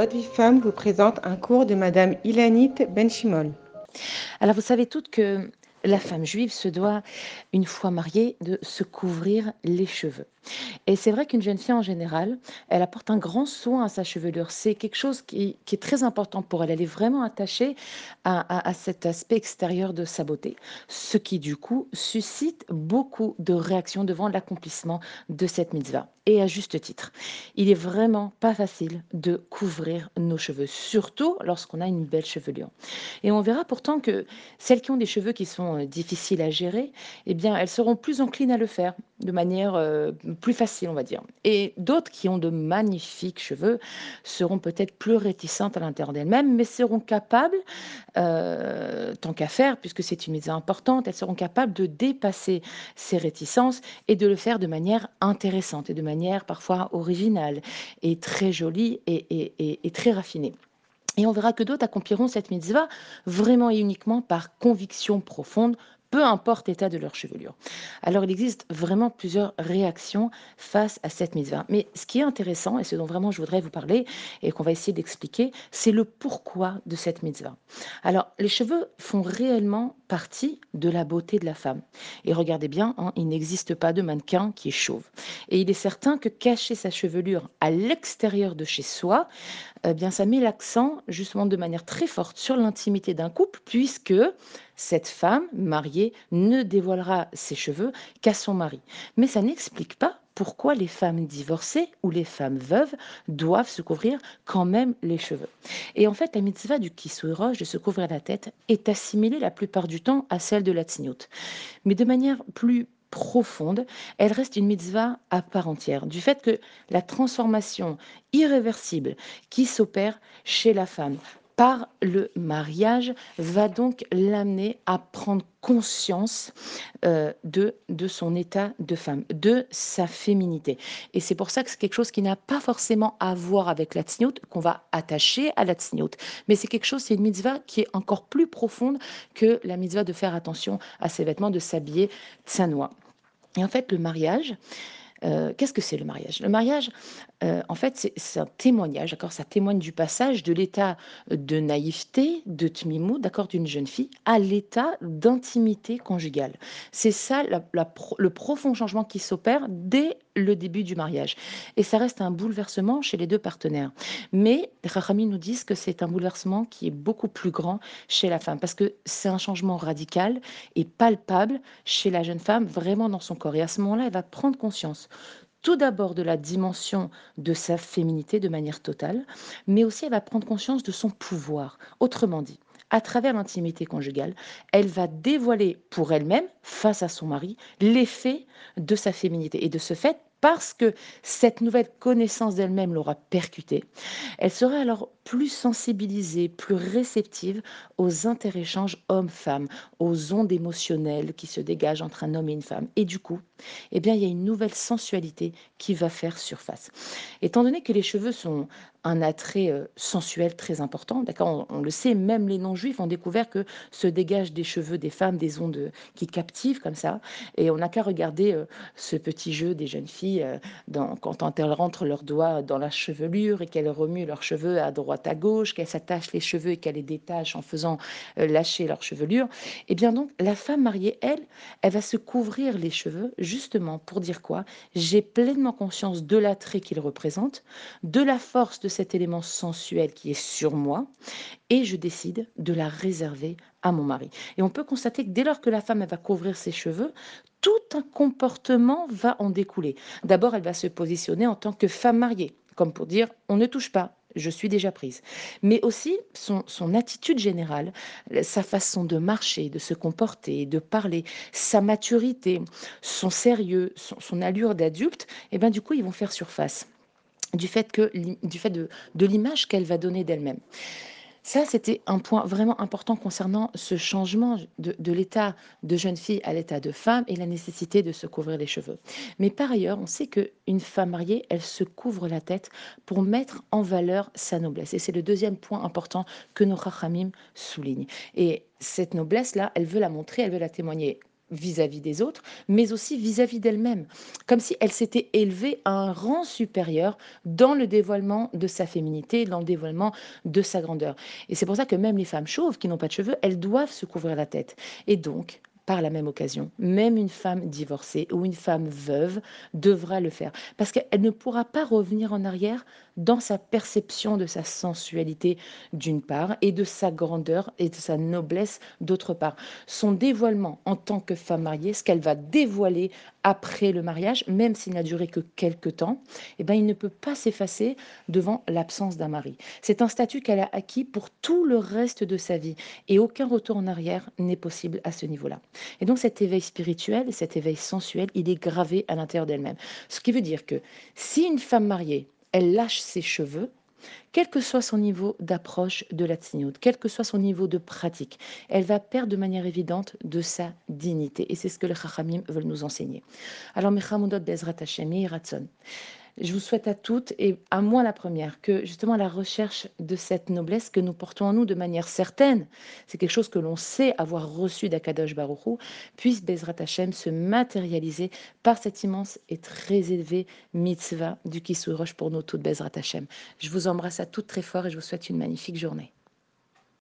Votre vie femme vous présente un cours de Madame Ilanit Benchimol. Alors vous savez toutes que la femme juive se doit, une fois mariée, de se couvrir les cheveux. Et c'est vrai qu'une jeune fille en général, elle apporte un grand soin à sa chevelure. C'est quelque chose qui, est très important pour elle. Elle est vraiment attachée à, cet aspect extérieur de sa beauté, ce qui du coup suscite beaucoup de réactions devant l'accomplissement de cette mitzvah. Et à juste titre, il est vraiment pas facile de couvrir nos cheveux, surtout lorsqu'on a une belle chevelure. Et on verra pourtant que celles qui ont des cheveux qui sont euh, difficiles à gérer, eh bien, elles seront plus enclines à le faire de manière euh, plus facile, on va dire. Et d'autres qui ont de magnifiques cheveux seront peut-être plus réticentes à l'intérieur d'elles-mêmes, mais seront capables, euh, tant qu'à faire, puisque c'est une mise importante, elles seront capables de dépasser ces réticences et de le faire de manière intéressante et de manière parfois originale et très jolie et très raffinée. Et on verra que d'autres accompliront cette mitzvah vraiment et uniquement par conviction profonde, peu importe l'état de leur chevelure. Alors il existe vraiment plusieurs réactions face à cette mitzvah. Mais ce qui est intéressant, et ce dont vraiment je voudrais vous parler, et qu'on va essayer d'expliquer, c'est le pourquoi de cette mitzvah. Alors les cheveux font réellement partie de la beauté de la femme. Et regardez bien, hein, il n'existe pas de mannequin qui est chauve. Et il est certain que cacher sa chevelure à l'extérieur de chez soi, eh bien ça met l'accent justement de manière très forte sur l'intimité d'un couple, puisque cette femme mariée ne dévoilera ses cheveux qu'à son mari. Mais ça n'explique pas pourquoi les femmes divorcées ou les femmes veuves doivent se couvrir quand même les cheveux. Et en fait, la mitzvah du roche de se couvrir la tête est assimilée la plupart du temps à celle de la tzniut. Mais de manière plus profonde, elle reste une mitzvah à part entière, du fait que la transformation irréversible qui s'opère chez la femme par le mariage va donc l'amener à prendre conscience euh, de, son état de femme, de sa féminité. Et c'est pour ça que c'est quelque chose qui n'a pas forcément à voir avec la tsniout, qu'on va attacher à la tsniout. Mais c'est quelque chose, c'est une mitzvah qui est encore plus profonde que la mitzvah de faire attention à ses vêtements, de s'habiller tsanois. Et en fait, le mariage, euh, qu'est-ce que c'est le mariage? Le mariage, euh, en fait, c'est un témoignage, d'accord? Ça témoigne du passage de l'état de naïveté, de tmimou, d'accord, d'une jeune fille, à l'état d'intimité conjugale. C'est ça le profond changement qui s'opère dès le début du mariage. Et ça reste un bouleversement chez les deux partenaires. Mais Rahami nous disent que c'est un bouleversement qui est beaucoup plus grand chez la femme, parce que c'est un changement radical et palpable chez la jeune femme, vraiment dans son corps. Et à ce moment-là, elle va prendre conscience tout d'abord de la dimension de sa féminité de manière totale, mais aussi elle va prendre conscience de son pouvoir. Autrement dit, à travers l'intimité conjugale, elle va dévoiler pour elle-même, face à son mari, l'effet de sa féminité. Et de ce fait, parce que cette nouvelle connaissance d'elle-même l'aura percutée, elle sera alors plus sensibilisée, plus réceptive aux interéchanges hommes-femmes, aux ondes émotionnelles qui se dégagent entre un homme et une femme. Et du coup, eh bien, il y a une nouvelle sensualité qui va faire surface. Étant donné que les cheveux sont un attrait euh, sensuel très important. D'accord, on, le sait, même les non-juifs ont découvert que se dégagent des cheveux des femmes des ondes euh, qui captivent comme ça. Et on n'a qu'à regarder euh, ce petit jeu des jeunes filles dans, quand elles rentrent leurs doigts dans la chevelure et qu'elles remuent leurs cheveux à droite à gauche, qu'elles s'attachent les cheveux et qu'elles les détachent en faisant lâcher leur chevelure. Eh bien donc, la femme mariée, elle, elle va se couvrir les cheveux justement pour dire quoi? J'ai pleinement conscience de l'attrait qu'il représente, de la force de cet élément sensuel qui est sur moi et je décide de la réserver à mon mari. Et on peut constater que dès lors que la femme va couvrir ses cheveux, tout un comportement va en découler. D'abord, elle va se positionner en tant que femme mariée, comme pour dire on ne touche pas, je suis déjà prise. Mais aussi son, son, attitude générale, sa façon de marcher, de se comporter, de parler, sa maturité, son sérieux, son, allure d'adulte, et eh bien du coup, ils vont faire surface du fait, que, du fait de, de l'image qu'elle va donner d'elle-même. Ça, c'était un point vraiment important concernant ce changement de, l'état de jeune fille à l'état de femme et la nécessité de se couvrir les cheveux. Mais par ailleurs, on sait qu'une femme mariée, elle se couvre la tête pour mettre en valeur sa noblesse. Et c'est le deuxième point important que nos rachamim soulignent. Et cette noblesse-là, elle veut la montrer, elle veut la témoigner vis-à-vis des autres, mais aussi vis-à-vis d'elle-même, comme si elle s'était élevée à un rang supérieur dans le dévoilement de sa féminité, dans le dévoilement de sa grandeur. Et c'est pour ça que même les femmes chauves qui n'ont pas de cheveux, elles doivent se couvrir la tête. Et donc, par la même occasion, même une femme divorcée ou une femme veuve devra le faire parce qu'elle ne pourra pas revenir en arrière dans sa perception de sa sensualité d'une part et de sa grandeur et de sa noblesse d'autre part. Son dévoilement en tant que femme mariée, ce qu'elle va dévoiler après le mariage, même s'il n'a duré que quelques temps, eh ben, il ne peut pas s'effacer devant l'absence d'un mari. C'est un statut qu'elle a acquis pour tout le reste de sa vie et aucun retour en arrière n'est possible à ce niveau-là. Et donc cet éveil spirituel, cet éveil sensuel, il est gravé à l'intérieur d'elle-même. Ce qui veut dire que si une femme mariée, elle lâche ses cheveux, quel que soit son niveau d'approche de la tsniout, quel que soit son niveau de pratique, elle va perdre de manière évidente de sa dignité. Et c'est ce que les Chachamim veulent nous enseigner. Alors, Mechamudot Bezrat Hashem, Ratson. Je vous souhaite à toutes, et à moi la première, que justement la recherche de cette noblesse que nous portons en nous de manière certaine, c'est quelque chose que l'on sait avoir reçu d'Akadosh Baruchou, puisse Bezrat Hashem se matérialiser par cette immense et très élevée mitzvah du Roche pour nous toutes, Bezrat Hashem. Je vous embrasse à toutes très fort et je vous souhaite une magnifique journée.